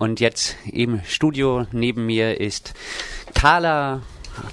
Und jetzt im Studio neben mir ist Carla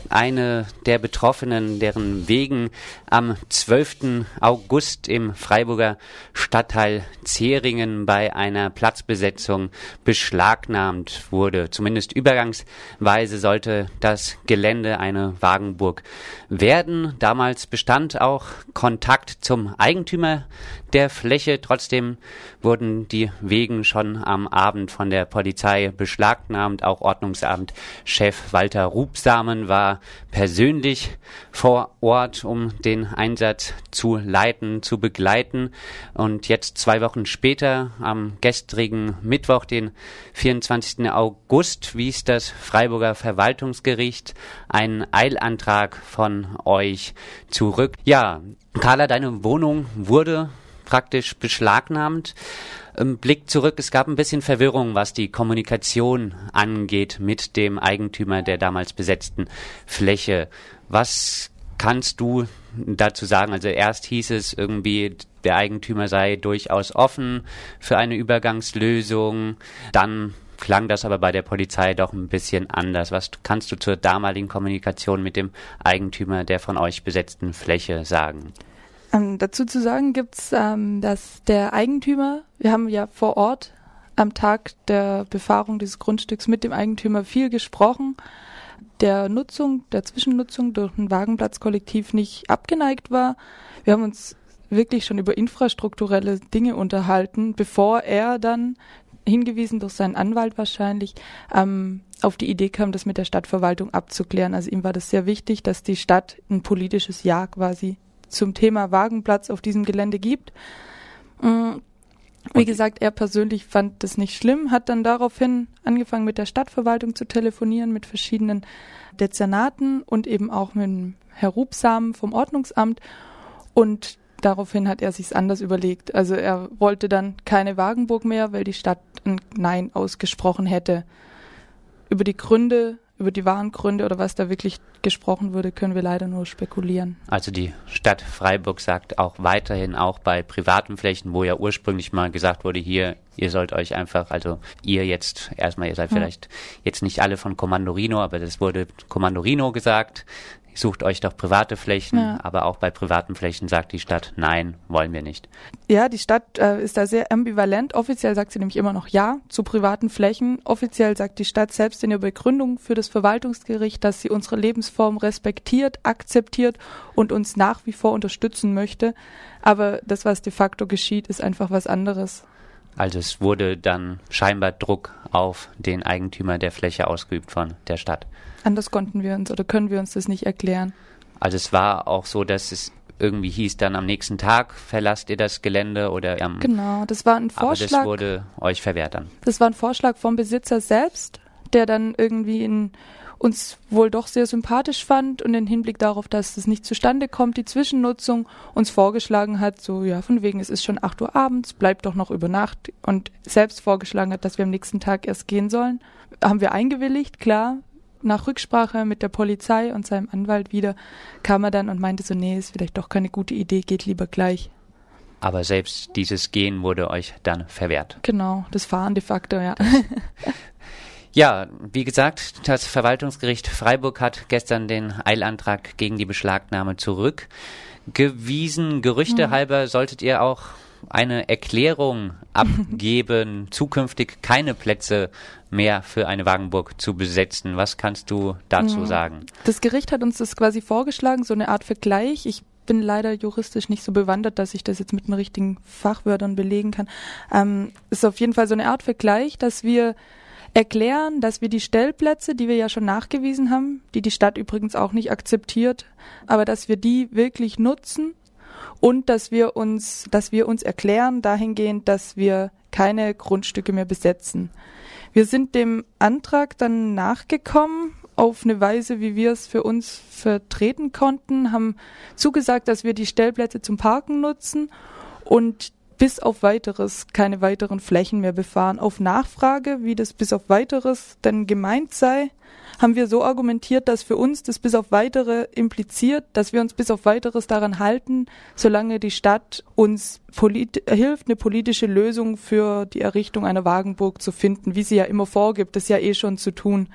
eine der Betroffenen, deren wegen am 12. August im Freiburger Stadtteil Zeringen bei einer Platzbesetzung beschlagnahmt wurde. Zumindest übergangsweise sollte das Gelände eine Wagenburg werden. Damals bestand auch Kontakt zum Eigentümer der Fläche. Trotzdem wurden die Wegen schon am Abend von der Polizei beschlagnahmt. Auch Ordnungsamtchef Walter Rubsamen war persönlich vor Ort, um den Einsatz zu leiten, zu begleiten. Und jetzt zwei Wochen später, am gestrigen Mittwoch, den 24. August, wies das Freiburger Verwaltungsgericht einen Eilantrag von euch zurück. Ja, Carla, deine Wohnung wurde praktisch beschlagnahmt. Blick zurück, es gab ein bisschen Verwirrung, was die Kommunikation angeht mit dem Eigentümer der damals besetzten Fläche. Was kannst du dazu sagen? Also erst hieß es irgendwie, der Eigentümer sei durchaus offen für eine Übergangslösung. Dann klang das aber bei der Polizei doch ein bisschen anders. Was kannst du zur damaligen Kommunikation mit dem Eigentümer der von euch besetzten Fläche sagen? Ähm, dazu zu sagen gibt es, ähm, dass der Eigentümer, wir haben ja vor Ort am Tag der Befahrung dieses Grundstücks mit dem Eigentümer viel gesprochen, der Nutzung, der Zwischennutzung durch ein Wagenplatzkollektiv nicht abgeneigt war. Wir haben uns wirklich schon über infrastrukturelle Dinge unterhalten, bevor er dann hingewiesen durch seinen Anwalt wahrscheinlich ähm, auf die Idee kam, das mit der Stadtverwaltung abzuklären. Also ihm war das sehr wichtig, dass die Stadt ein politisches Ja quasi zum Thema Wagenplatz auf diesem Gelände gibt. Mm, wie gesagt, er persönlich fand das nicht schlimm, hat dann daraufhin angefangen mit der Stadtverwaltung zu telefonieren, mit verschiedenen Dezernaten und eben auch mit Herr Rubsamen vom Ordnungsamt. Und daraufhin hat er sich's anders überlegt. Also er wollte dann keine Wagenburg mehr, weil die Stadt ein Nein ausgesprochen hätte. Über die Gründe über die wahren Gründe oder was da wirklich gesprochen wurde, können wir leider nur spekulieren. Also die Stadt Freiburg sagt auch weiterhin, auch bei privaten Flächen, wo ja ursprünglich mal gesagt wurde, hier, ihr sollt euch einfach, also ihr jetzt, erstmal, ihr seid ja. vielleicht jetzt nicht alle von Commandorino, aber das wurde Commandorino gesagt, sucht euch doch private Flächen, ja. aber auch bei privaten Flächen sagt die Stadt, nein, wollen wir nicht. Ja, die Stadt äh, ist da sehr ambivalent. Offiziell sagt sie nämlich immer noch ja zu privaten Flächen. Offiziell sagt die Stadt selbst in ihrer Begründung für das Verwaltungsgericht, dass sie unsere Lebensform respektiert, akzeptiert und uns nach wie vor unterstützen möchte. Aber das, was de facto geschieht, ist einfach was anderes. Also es wurde dann scheinbar Druck auf den Eigentümer der Fläche ausgeübt von der Stadt. Anders konnten wir uns oder können wir uns das nicht erklären. Also es war auch so, dass es irgendwie hieß, dann am nächsten Tag verlasst ihr das Gelände oder am Genau, das war ein Vorschlag. Aber das wurde euch verwehrt dann. Das war ein Vorschlag vom Besitzer selbst, der dann irgendwie in uns wohl doch sehr sympathisch fand und im Hinblick darauf, dass das nicht zustande kommt, die Zwischennutzung uns vorgeschlagen hat, so ja, von wegen, es ist schon 8 Uhr abends, bleibt doch noch über Nacht und selbst vorgeschlagen hat, dass wir am nächsten Tag erst gehen sollen. Haben wir eingewilligt, klar. Nach Rücksprache mit der Polizei und seinem Anwalt wieder kam er dann und meinte so, nee, ist vielleicht doch keine gute Idee, geht lieber gleich. Aber selbst dieses Gehen wurde euch dann verwehrt. Genau, das Fahren de facto, ja. Ja, wie gesagt, das Verwaltungsgericht Freiburg hat gestern den Eilantrag gegen die Beschlagnahme zurückgewiesen. Gerüchte hm. halber solltet ihr auch eine Erklärung abgeben, zukünftig keine Plätze mehr für eine Wagenburg zu besetzen. Was kannst du dazu hm. sagen? Das Gericht hat uns das quasi vorgeschlagen, so eine Art Vergleich. Ich bin leider juristisch nicht so bewandert, dass ich das jetzt mit den richtigen Fachwörtern belegen kann. Ähm, ist auf jeden Fall so eine Art Vergleich, dass wir erklären, dass wir die Stellplätze, die wir ja schon nachgewiesen haben, die die Stadt übrigens auch nicht akzeptiert, aber dass wir die wirklich nutzen und dass wir uns, dass wir uns erklären dahingehend, dass wir keine Grundstücke mehr besetzen. Wir sind dem Antrag dann nachgekommen auf eine Weise, wie wir es für uns vertreten konnten, haben zugesagt, dass wir die Stellplätze zum Parken nutzen und bis auf weiteres keine weiteren Flächen mehr befahren. Auf Nachfrage, wie das bis auf weiteres denn gemeint sei, haben wir so argumentiert, dass für uns das bis auf weitere impliziert, dass wir uns bis auf weiteres daran halten, solange die Stadt uns hilft, eine politische Lösung für die Errichtung einer Wagenburg zu finden, wie sie ja immer vorgibt, das ja eh schon zu tun.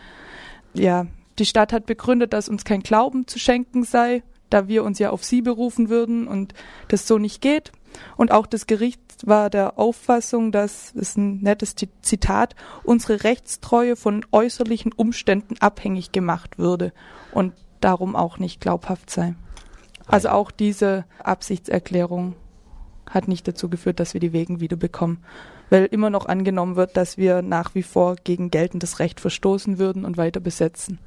Ja, die Stadt hat begründet, dass uns kein Glauben zu schenken sei, da wir uns ja auf sie berufen würden und das so nicht geht. Und auch das Gericht war der Auffassung, dass, das ist ein nettes Zitat, unsere Rechtstreue von äußerlichen Umständen abhängig gemacht würde und darum auch nicht glaubhaft sei. Also auch diese Absichtserklärung hat nicht dazu geführt, dass wir die Wegen wieder bekommen, weil immer noch angenommen wird, dass wir nach wie vor gegen geltendes Recht verstoßen würden und weiter besetzen.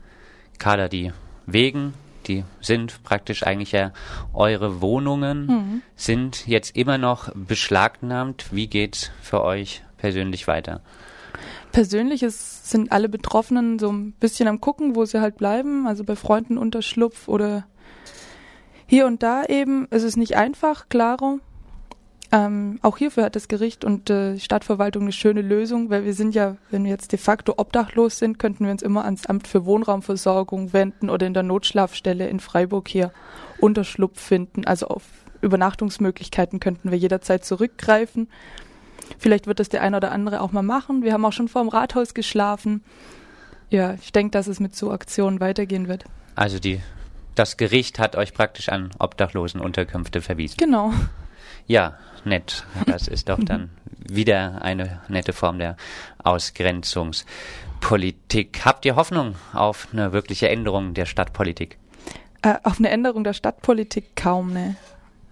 Kader, die Wegen die sind praktisch eigentlich ja eure Wohnungen, mhm. sind jetzt immer noch beschlagnahmt. Wie geht's für euch persönlich weiter? Persönlich ist, sind alle Betroffenen so ein bisschen am gucken, wo sie halt bleiben, also bei Freunden Unterschlupf oder hier und da eben. Es ist nicht einfach, klaro. Ähm, auch hierfür hat das Gericht und äh, die Stadtverwaltung eine schöne Lösung, weil wir sind ja, wenn wir jetzt de facto obdachlos sind, könnten wir uns immer ans Amt für Wohnraumversorgung wenden oder in der Notschlafstelle in Freiburg hier Unterschlupf finden. Also auf Übernachtungsmöglichkeiten könnten wir jederzeit zurückgreifen. Vielleicht wird das der eine oder andere auch mal machen. Wir haben auch schon vor dem Rathaus geschlafen. Ja, ich denke, dass es mit so Aktionen weitergehen wird. Also die, das Gericht hat euch praktisch an Obdachlosenunterkünfte verwiesen. Genau. Ja, nett. Das ist doch dann wieder eine nette Form der Ausgrenzungspolitik. Habt ihr Hoffnung auf eine wirkliche Änderung der Stadtpolitik? Äh, auf eine Änderung der Stadtpolitik kaum, ne.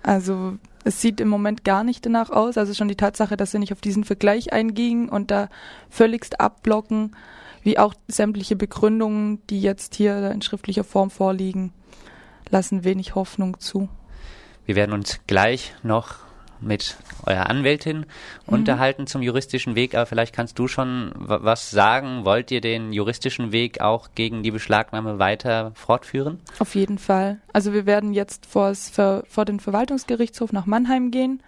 Also es sieht im Moment gar nicht danach aus. Also schon die Tatsache, dass sie nicht auf diesen Vergleich eingingen und da völligst abblocken, wie auch sämtliche Begründungen, die jetzt hier in schriftlicher Form vorliegen, lassen wenig Hoffnung zu. Wir werden uns gleich noch mit eurer Anwältin mhm. unterhalten zum juristischen Weg, aber vielleicht kannst du schon was sagen. Wollt ihr den juristischen Weg auch gegen die Beschlagnahme weiter fortführen? Auf jeden Fall. Also wir werden jetzt vor, vor den Verwaltungsgerichtshof nach Mannheim gehen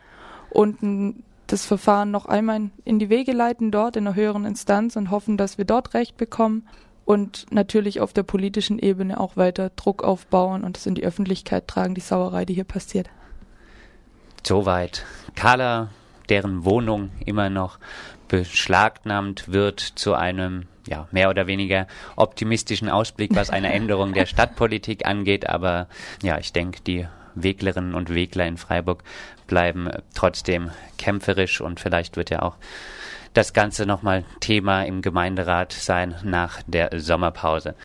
und das Verfahren noch einmal in die Wege leiten dort in einer höheren Instanz und hoffen, dass wir dort Recht bekommen und natürlich auf der politischen Ebene auch weiter Druck aufbauen und es in die Öffentlichkeit tragen, die Sauerei, die hier passiert. Soweit. Carla, deren Wohnung immer noch beschlagnahmt wird zu einem ja, mehr oder weniger optimistischen Ausblick, was eine Änderung der Stadtpolitik angeht. Aber ja, ich denke, die Weglerinnen und Wegler in Freiburg bleiben trotzdem kämpferisch und vielleicht wird ja auch das Ganze nochmal Thema im Gemeinderat sein nach der Sommerpause.